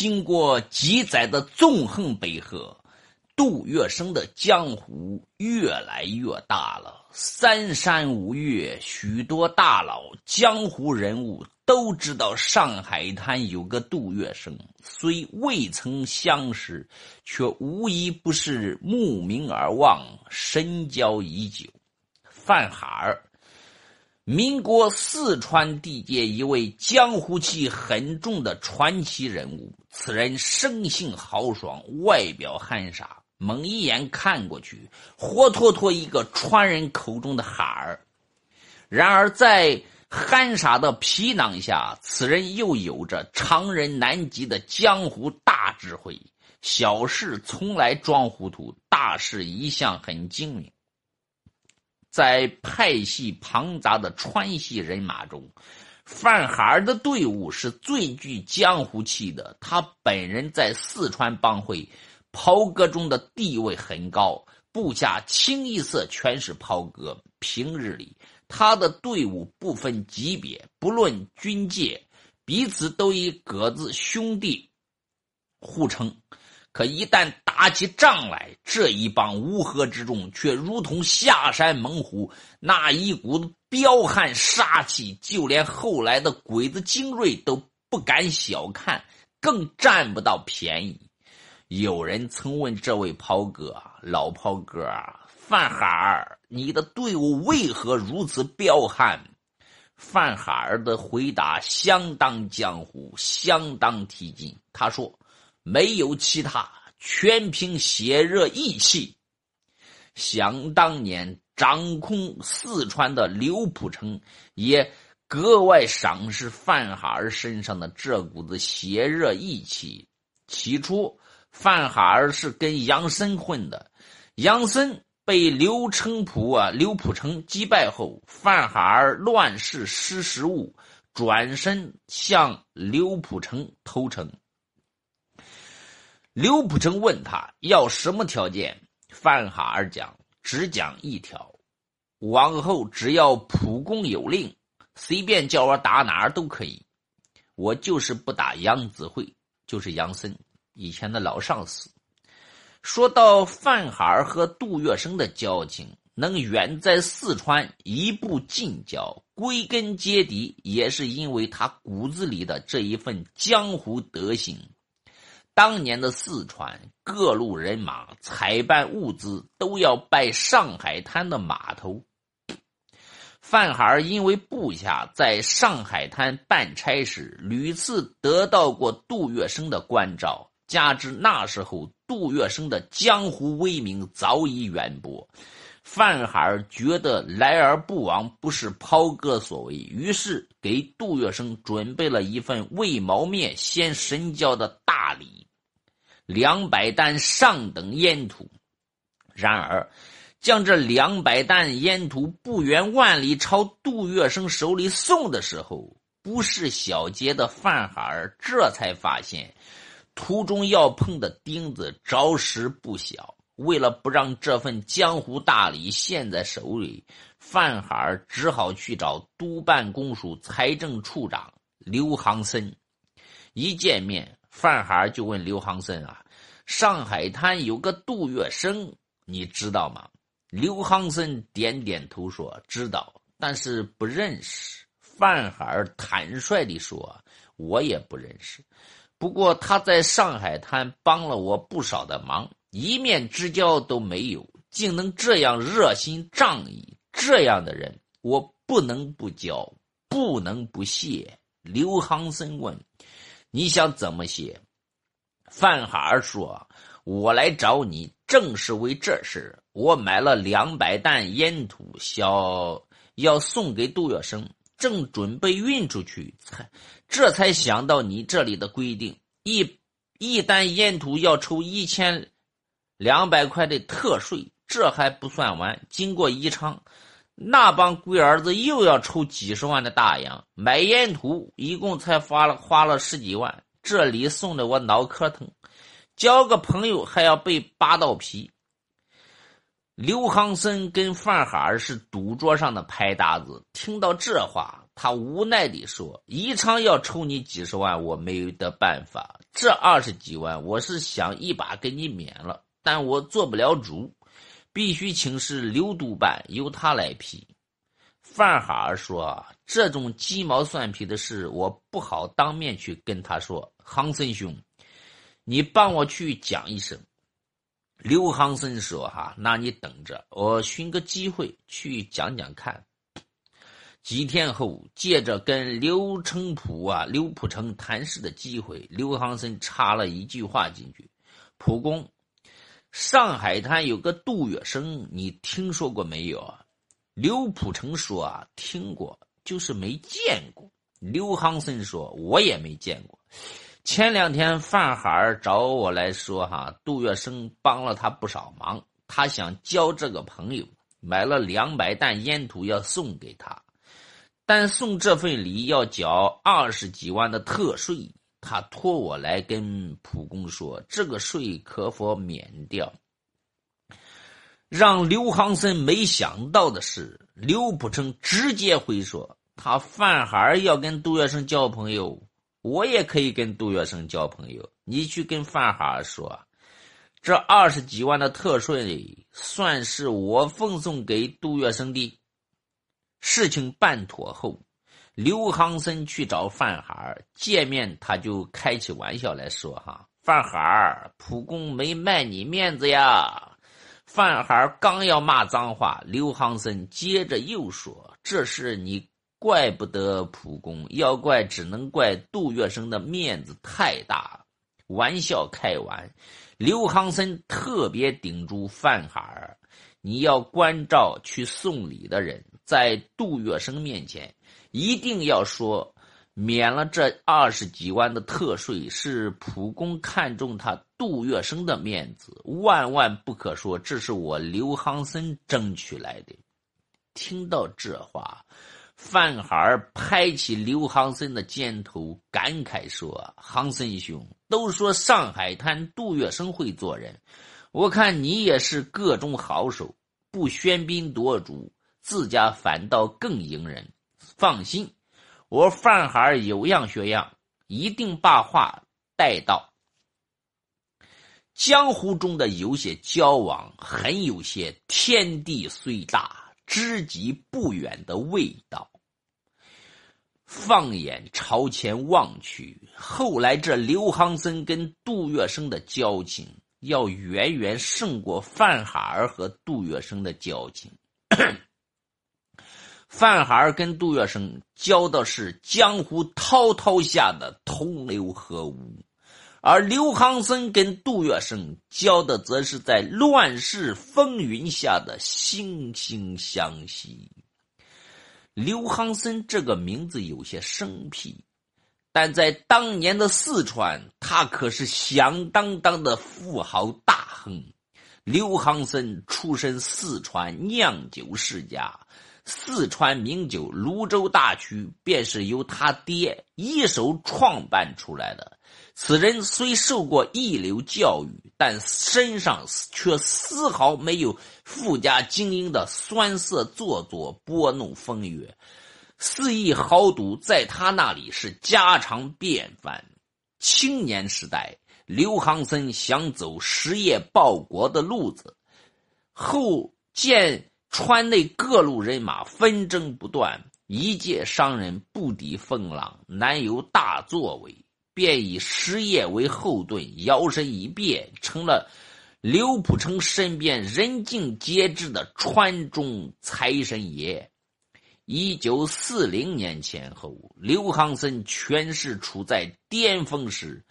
经过几载的纵横捭阖，杜月笙的江湖越来越大了。三山五岳，许多大佬、江湖人物都知道上海滩有个杜月笙，虽未曾相识，却无一不是慕名而望，深交已久。范海儿。民国四川地界一位江湖气很重的传奇人物，此人生性豪爽，外表憨傻，猛一眼看过去，活脱脱一个川人口中的哈儿。然而在憨傻的皮囊下，此人又有着常人难及的江湖大智慧，小事从来装糊涂，大事一向很精明。在派系庞杂的川系人马中，范孩儿的队伍是最具江湖气的。他本人在四川帮会袍哥中的地位很高，部下清一色全是袍哥。平日里，他的队伍不分级别，不论军界，彼此都以“各自兄弟”互称。可一旦打起仗来，这一帮乌合之众却如同下山猛虎，那一股彪悍杀气，就连后来的鬼子精锐都不敢小看，更占不到便宜。有人曾问这位袍哥：“老袍哥，范哈尔，你的队伍为何如此彪悍？”范哈尔的回答相当江湖，相当提劲。他说。没有其他，全凭血热义气。想当年，掌控四川的刘普成也格外赏识范哈尔身上的这股子血热义气。起初，范哈尔是跟杨森混的，杨森被刘成普啊刘普成击败后，范哈尔乱世失时务，转身向刘普成投诚。刘普成问他要什么条件，范哈尔讲只讲一条：往后只要普公有令，随便叫我打哪儿都可以。我就是不打杨子慧，就是杨森以前的老上司。说到范哈尔和杜月笙的交情，能远在四川一步近交，归根结底也是因为他骨子里的这一份江湖德行。当年的四川各路人马采办物资都要拜上海滩的码头。范海儿因为部下在上海滩办差时屡次得到过杜月笙的关照，加之那时候杜月笙的江湖威名早已远播，范海儿觉得来而不往不是抛哥所为，于是给杜月笙准备了一份未谋面先神交的大礼。两百担上等烟土，然而，将这两百担烟土不远万里朝杜月笙手里送的时候，不是小杰的范海儿这才发现，途中要碰的钉子着实不小。为了不让这份江湖大礼陷在手里，范海儿只好去找督办公署财政处长刘航森。一见面。范海尔就问刘航森啊：“上海滩有个杜月笙，你知道吗？”刘航森点点头说：“知道，但是不认识。”范海尔坦率地说：“我也不认识，不过他在上海滩帮了我不少的忙，一面之交都没有，竟能这样热心仗义，这样的人我不能不交，不能不谢。”刘航森问。你想怎么写？范哈尔说：“我来找你，正是为这事。我买了两百担烟土，小要送给杜月笙，正准备运出去，才这才想到你这里的规定：一一担烟土要抽一千两百块的特税。这还不算完，经过宜昌。”那帮龟儿子又要抽几十万的大洋买烟土，一共才花了花了十几万。这礼送的我脑壳疼，交个朋友还要被扒到皮。刘航森跟范哈尔是赌桌上的牌搭子，听到这话，他无奈地说：“宜昌要抽你几十万，我没有得办法。这二十几万，我是想一把给你免了，但我做不了主，必须请示刘督办，由他来批。”范哈儿说：“这种鸡毛蒜皮的事，我不好当面去跟他说。杭森兄，你帮我去讲一声。”刘杭森说：“哈，那你等着，我寻个机会去讲讲看。”几天后，借着跟刘成普啊、刘普成谈事的机会，刘航森插了一句话进去：“普公，上海滩有个杜月笙，你听说过没有？”刘浦成说：“啊，听过，就是没见过。”刘航森说：“我也没见过。前两天范海儿找我来说，哈，杜月笙帮了他不少忙，他想交这个朋友，买了两百担烟土要送给他。”但送这份礼要缴二十几万的特税，他托我来跟普公说，这个税可否免掉？让刘航森没想到的是，刘普成直接回说：“他范海儿要跟杜月笙交朋友，我也可以跟杜月笙交朋友。你去跟范海儿说，这二十几万的特税算是我奉送给杜月笙的。”事情办妥后，刘航森去找范海见面，他就开起玩笑来说：“哈，范海儿，普公没卖你面子呀。”范海儿刚要骂脏话，刘航森接着又说：“这事你怪不得普公，要怪只能怪杜月笙的面子太大。”玩笑开完，刘航森特别叮嘱范海儿：“你要关照去送礼的人。”在杜月笙面前，一定要说免了这二十几万的特税，是普公看中他杜月笙的面子，万万不可说这是我刘航森争取来的。听到这话，范海儿拍起刘航森的肩头，感慨说：“航森兄，都说上海滩杜月笙会做人，我看你也是个中好手，不喧宾夺主。”自家反倒更迎人，放心，我范海儿有样学样，一定把话带到。江湖中的有些交往，很有些天地虽大，知己不远的味道。放眼朝前望去，后来这刘航森跟杜月笙的交情，要远远胜过范海儿和杜月笙的交情。范海儿跟杜月笙交的是江湖滔滔下的同流合污，而刘航森跟杜月笙交的则是在乱世风云下的惺惺相惜。刘航森这个名字有些生僻，但在当年的四川，他可是响当当的富豪大亨。刘航森出身四川酿酒世家。四川名酒泸州大曲便是由他爹一手创办出来的。此人虽受过一流教育，但身上却丝毫没有富家精英的酸涩做作、拨弄风月。肆意豪赌在他那里是家常便饭。青年时代，刘航森想走实业报国的路子，后见。川内各路人马纷争不断，一介商人不敌风浪，难有大作为，便以实业为后盾，摇身一变成了刘普成身边人尽皆知的川中财神爷。一九四零年前后，刘航森权势处在巅峰时，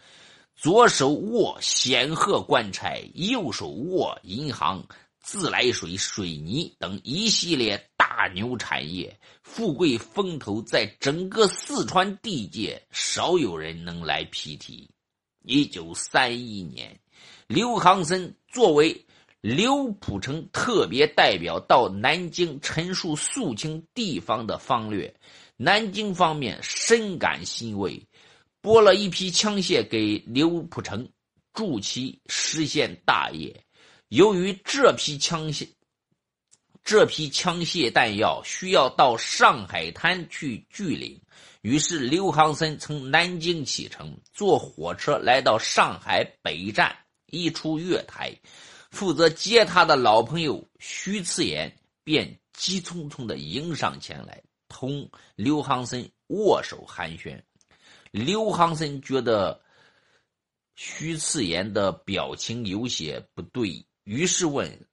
左手握显赫官差，右手握银行。自来水、水泥等一系列大牛产业，富贵风头在整个四川地界少有人能来匹敌。一九三一年，刘航森作为刘普成特别代表到南京陈述肃清地方的方略，南京方面深感欣慰，拨了一批枪械给刘普成，助其实现大业。由于这批枪械这批枪械弹药需要到上海滩去聚领。于是，刘航森从南京启程，坐火车来到上海北站。一出月台，负责接他的老朋友徐次言便急匆匆的迎上前来，同刘航森握手寒暄。刘航森觉得徐次言的表情有些不对，于是问。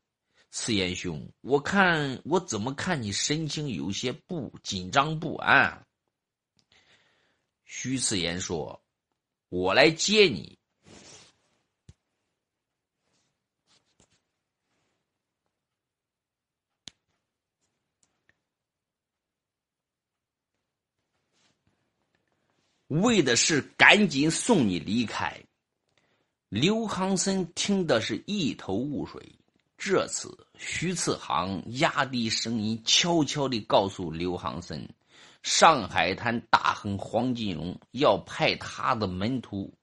次言兄，我看我怎么看你神情有些不紧张不安？徐次言说：“我来接你。”为的是赶紧送你离开。刘航森听的是一头雾水。这次，徐次航压低声音，悄悄地告诉刘航森：“上海滩大亨黄金荣要派他的门徒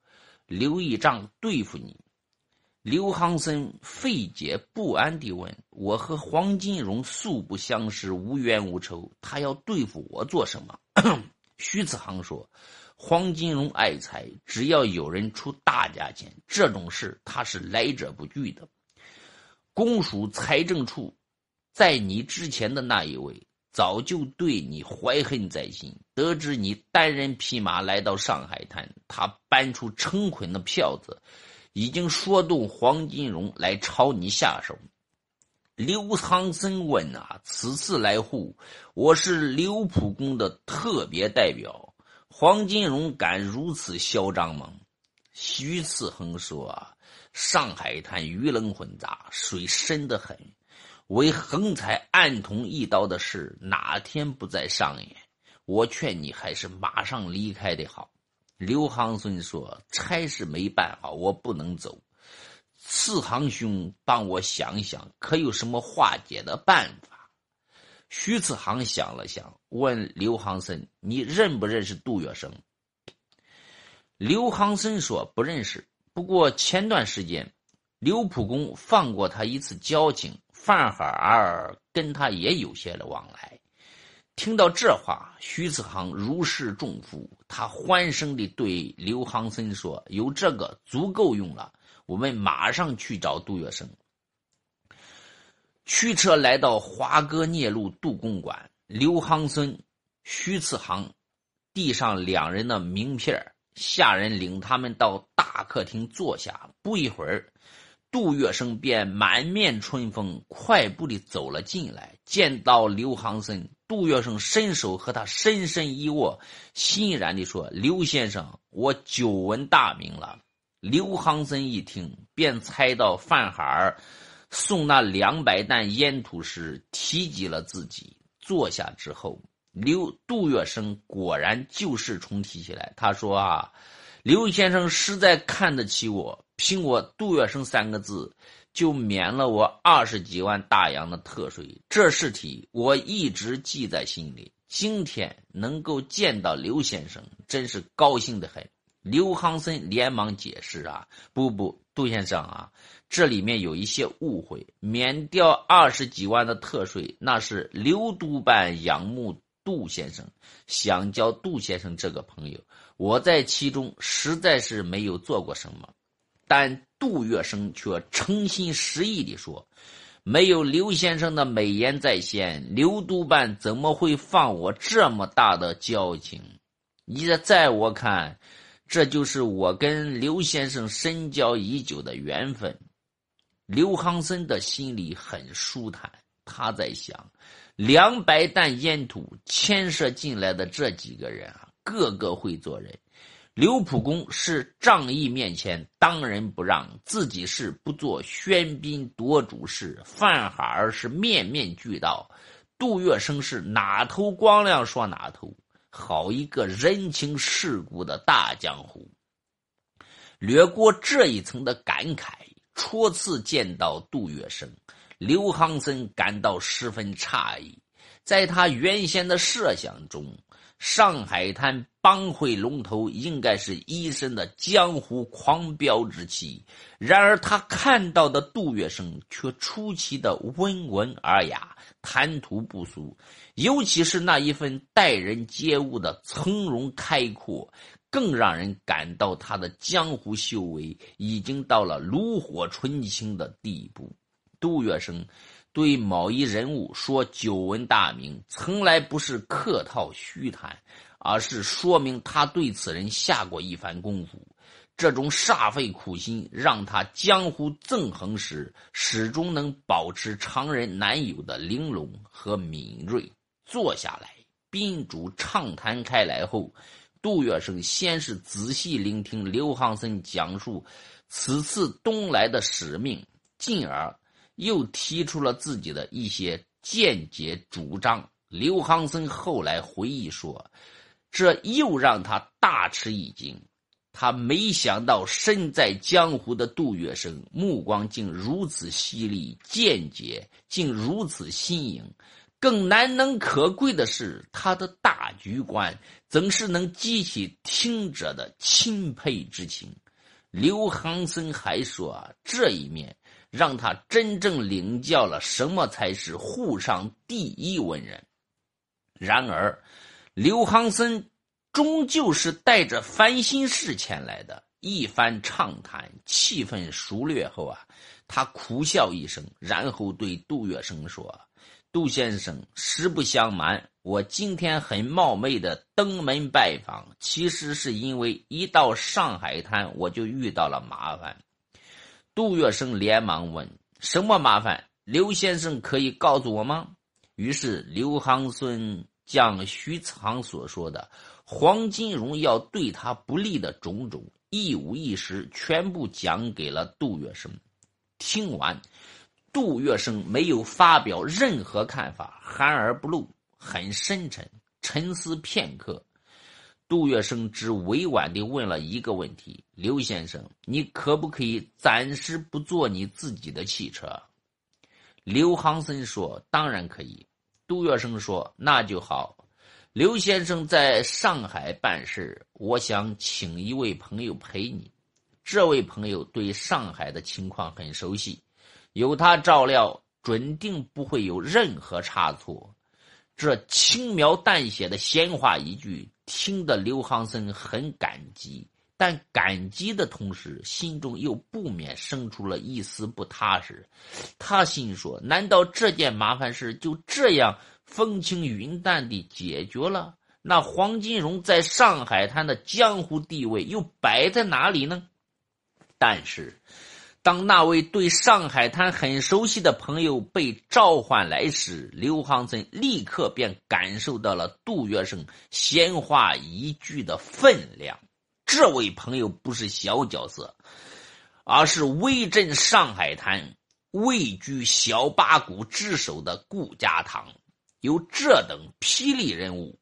刘义章对付你。”刘航森费解不安地问：“我和黄金荣素不相识，无冤无仇，他要对付我做什么？” 徐次航说：“黄金荣爱财，只要有人出大价钱，这种事他是来者不拒的。”公署财政处，在你之前的那一位早就对你怀恨在心。得知你单人匹马来到上海滩，他搬出成捆的票子，已经说动黄金荣来朝你下手。刘苍森问：“啊，此次来沪，我是刘普公的特别代表，黄金荣敢如此嚣张吗？”徐次恒说：“。”上海滩鱼龙混杂，水深得很。为横财暗捅一刀的事，哪天不再上演？我劝你还是马上离开的好。刘航孙说：“差事没办好，我不能走。四行兄，帮我想想，可有什么化解的办法？”徐次航想了想，问刘航森：“你认不认识杜月笙？”刘航森说：“不认识。”不过前段时间，刘普公放过他一次交情，范海儿跟他也有些的往来。听到这话，徐子航如释重负，他欢声地对刘航森说：“有这个足够用了，我们马上去找杜月笙。”驱车来到华哥聂路杜公馆，刘航森、徐次航递上两人的名片下人领他们到大客厅坐下，不一会儿，杜月笙便满面春风，快步地走了进来。见到刘航森，杜月笙伸手和他深深一握，欣然地说：“刘先生，我久闻大名了。”刘航森一听，便猜到范海儿送那两百担烟土时提及了自己。坐下之后。刘杜月笙果然旧事重提起来。他说：“啊，刘先生实在看得起我，凭我杜月笙三个字，就免了我二十几万大洋的特税。这事体我一直记在心里。今天能够见到刘先生，真是高兴的很。”刘航森连忙解释：“啊，不不，杜先生啊，这里面有一些误会。免掉二十几万的特税，那是刘督办仰慕。”杜先生想交杜先生这个朋友，我在其中实在是没有做过什么，但杜月笙却诚心实意地说：“没有刘先生的美言在先，刘督办怎么会放我这么大的交情？你这在我看，这就是我跟刘先生深交已久的缘分。”刘航森的心里很舒坦，他在想。两百担烟土牵涉进来的这几个人啊，个个会做人。刘普公是仗义面前当仁不让，自己是不做喧宾夺主事。范海儿是面面俱到，杜月笙是哪头光亮说哪头，好一个人情世故的大江湖。略过这一层的感慨，初次见到杜月笙。刘航森感到十分诧异，在他原先的设想中，上海滩帮会龙头应该是一身的江湖狂飙之气，然而他看到的杜月笙却出奇的温文尔雅、谈吐不俗，尤其是那一份待人接物的从容开阔，更让人感到他的江湖修为已经到了炉火纯青的地步。杜月笙。对某一人物说久闻大名，从来不是客套虚谈，而是说明他对此人下过一番功夫。这种煞费苦心，让他江湖纵横时始终能保持常人难有的玲珑和敏锐。坐下来，宾主畅谈开来后，杜月笙先是仔细聆听刘航森讲述此次东来的使命，进而。又提出了自己的一些见解主张。刘航森后来回忆说：“这又让他大吃一惊。他没想到身在江湖的杜月笙目光竟如此犀利，见解竟如此新颖。更难能可贵的是，他的大局观总是能激起听者的钦佩之情。”刘航森还说：“这一面。”让他真正领教了什么才是沪上第一文人。然而，刘航森终究是带着烦心事前来的。一番畅谈，气氛熟略后啊，他苦笑一声，然后对杜月笙说：“杜先生，实不相瞒，我今天很冒昧的登门拜访，其实是因为一到上海滩，我就遇到了麻烦。”杜月笙连忙问：“什么麻烦？刘先生可以告诉我吗？”于是刘航孙将徐子航所说的黄金荣要对他不利的种种一五一十全部讲给了杜月笙。听完，杜月笙没有发表任何看法，含而不露，很深沉，沉思片刻。杜月笙只委婉地问了一个问题：“刘先生，你可不可以暂时不坐你自己的汽车？”刘航森说：“当然可以。”杜月笙说：“那就好。”刘先生在上海办事，我想请一位朋友陪你。这位朋友对上海的情况很熟悉，有他照料，准定不会有任何差错。这轻描淡写的闲话一句。听得刘航森很感激，但感激的同时，心中又不免生出了一丝不踏实。他心说：难道这件麻烦事就这样风轻云淡地解决了？那黄金荣在上海滩的江湖地位又摆在哪里呢？但是。当那位对上海滩很熟悉的朋友被召唤来时，刘航森立刻便感受到了杜月笙闲话一句的分量。这位朋友不是小角色，而是威震上海滩、位居小八股之首的顾家堂。有这等霹雳人物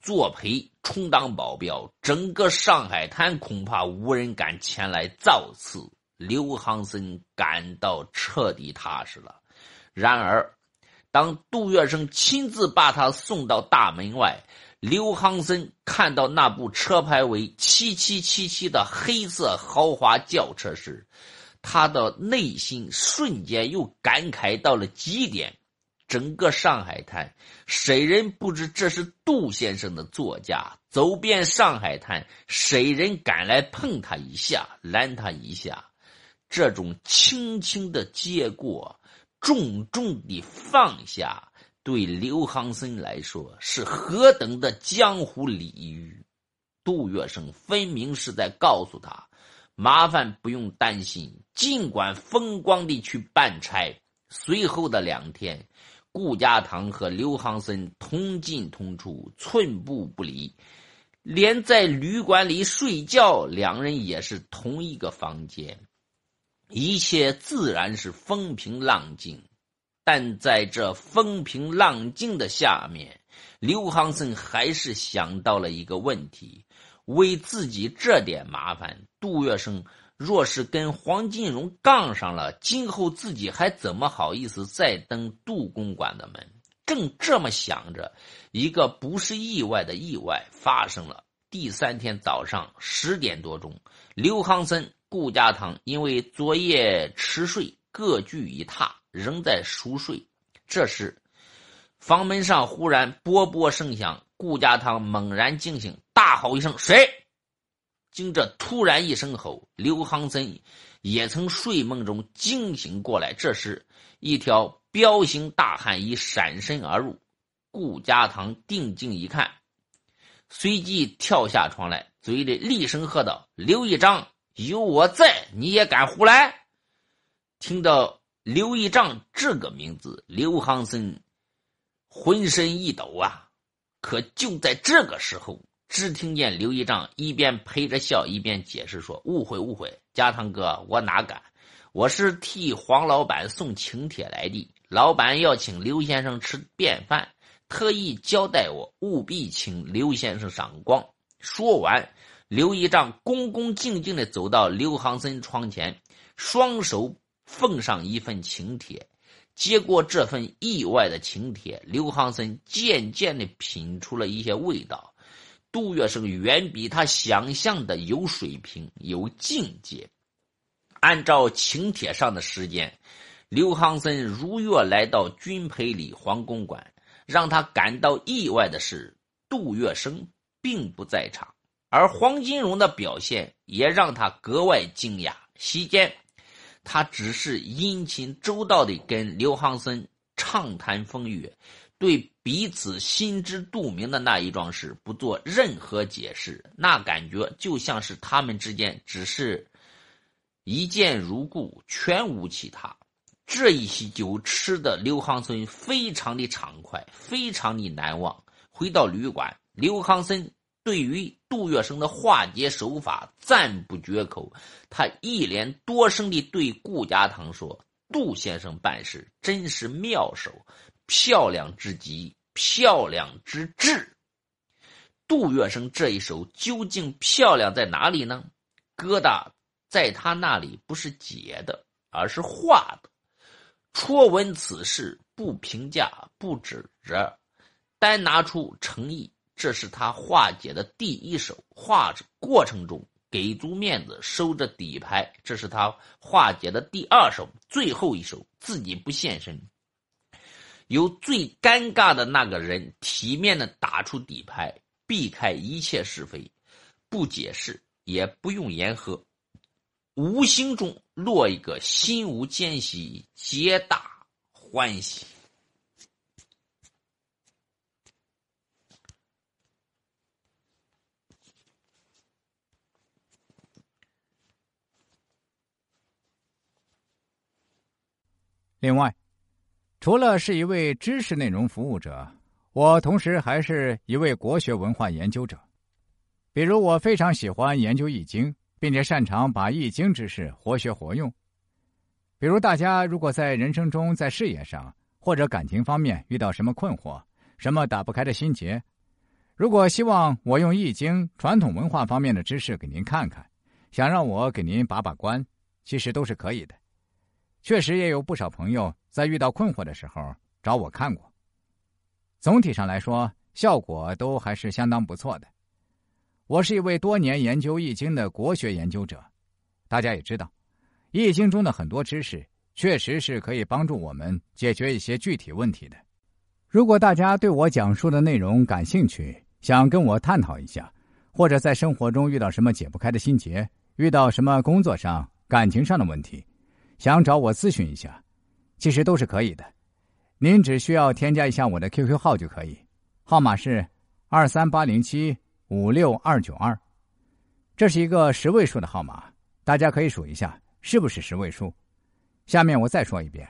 作陪充当保镖，整个上海滩恐怕无人敢前来造次。刘航森感到彻底踏实了。然而，当杜月笙亲自把他送到大门外，刘航森看到那部车牌为七七七七的黑色豪华轿车时，他的内心瞬间又感慨到了极点。整个上海滩，谁人不知这是杜先生的座驾？走遍上海滩，谁人敢来碰他一下、拦他一下？这种轻轻的接过，重重的放下，对刘航森来说是何等的江湖礼遇。杜月笙分明是在告诉他：麻烦不用担心，尽管风光地去办差。随后的两天，顾家堂和刘航森同进同出，寸步不离，连在旅馆里睡觉，两人也是同一个房间。一切自然是风平浪静，但在这风平浪静的下面，刘航森还是想到了一个问题：为自己这点麻烦，杜月笙若是跟黄金荣杠上了，今后自己还怎么好意思再登杜公馆的门？正这么想着，一个不是意外的意外发生了。第三天早上十点多钟，刘航森、顾家堂因为昨夜迟睡，各据一榻，仍在熟睡。这时，房门上忽然啵啵声响，顾家堂猛然惊醒，大吼一声：“谁？”经这突然一声吼，刘航森也从睡梦中惊醒过来。这时，一条彪形大汉已闪身而入。顾家堂定睛一看，随即跳下床来，嘴里厉声喝道：“刘一章，有我在，你也敢胡来？”听到刘一章这个名字，刘航森浑身一抖啊！可就在这个时候。只听见刘一丈一边陪着笑，一边解释说：“误会，误会，家堂哥，我哪敢？我是替黄老板送请帖来的。老板要请刘先生吃便饭，特意交代我务必请刘先生赏光。”说完，刘一丈恭恭敬敬地走到刘航森床前，双手奉上一份请帖。接过这份意外的请帖，刘航森渐渐地品出了一些味道。杜月笙远比他想象的有水平、有境界。按照请帖上的时间，刘航森如约来到君培里皇宫馆。让他感到意外的是，杜月笙并不在场，而黄金荣的表现也让他格外惊讶。席间，他只是殷勤周到地跟刘航森畅谈风月。对彼此心知肚明的那一桩事不做任何解释，那感觉就像是他们之间只是一见如故，全无其他。这一席酒吃的刘航森非常的畅快，非常的难忘。回到旅馆，刘航森对于杜月笙的化解手法赞不绝口，他一连多声地对顾家堂说：“杜先生办事真是妙手。”漂亮之极，漂亮之至。杜月笙这一手究竟漂亮在哪里呢？疙瘩在他那里不是解的，而是化的。初闻此事，不评价，不指责，单拿出诚意，这是他化解的第一手。化过程中给足面子，收着底牌，这是他化解的第二手。最后一手自己不现身。由最尴尬的那个人体面的打出底牌，避开一切是非，不解释，也不用言和，无形中落一个心无间隙，皆大欢喜。另外。除了是一位知识内容服务者，我同时还是一位国学文化研究者。比如，我非常喜欢研究《易经》，并且擅长把《易经》知识活学活用。比如，大家如果在人生中、在事业上或者感情方面遇到什么困惑、什么打不开的心结，如果希望我用《易经》传统文化方面的知识给您看看，想让我给您把把关，其实都是可以的。确实也有不少朋友在遇到困惑的时候找我看过。总体上来说，效果都还是相当不错的。我是一位多年研究《易经》的国学研究者，大家也知道，《易经》中的很多知识确实是可以帮助我们解决一些具体问题的。如果大家对我讲述的内容感兴趣，想跟我探讨一下，或者在生活中遇到什么解不开的心结，遇到什么工作上、感情上的问题。想找我咨询一下，其实都是可以的。您只需要添加一下我的 QQ 号就可以，号码是二三八零七五六二九二，这是一个十位数的号码，大家可以数一下是不是十位数。下面我再说一遍：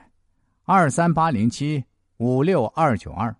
二三八零七五六二九二。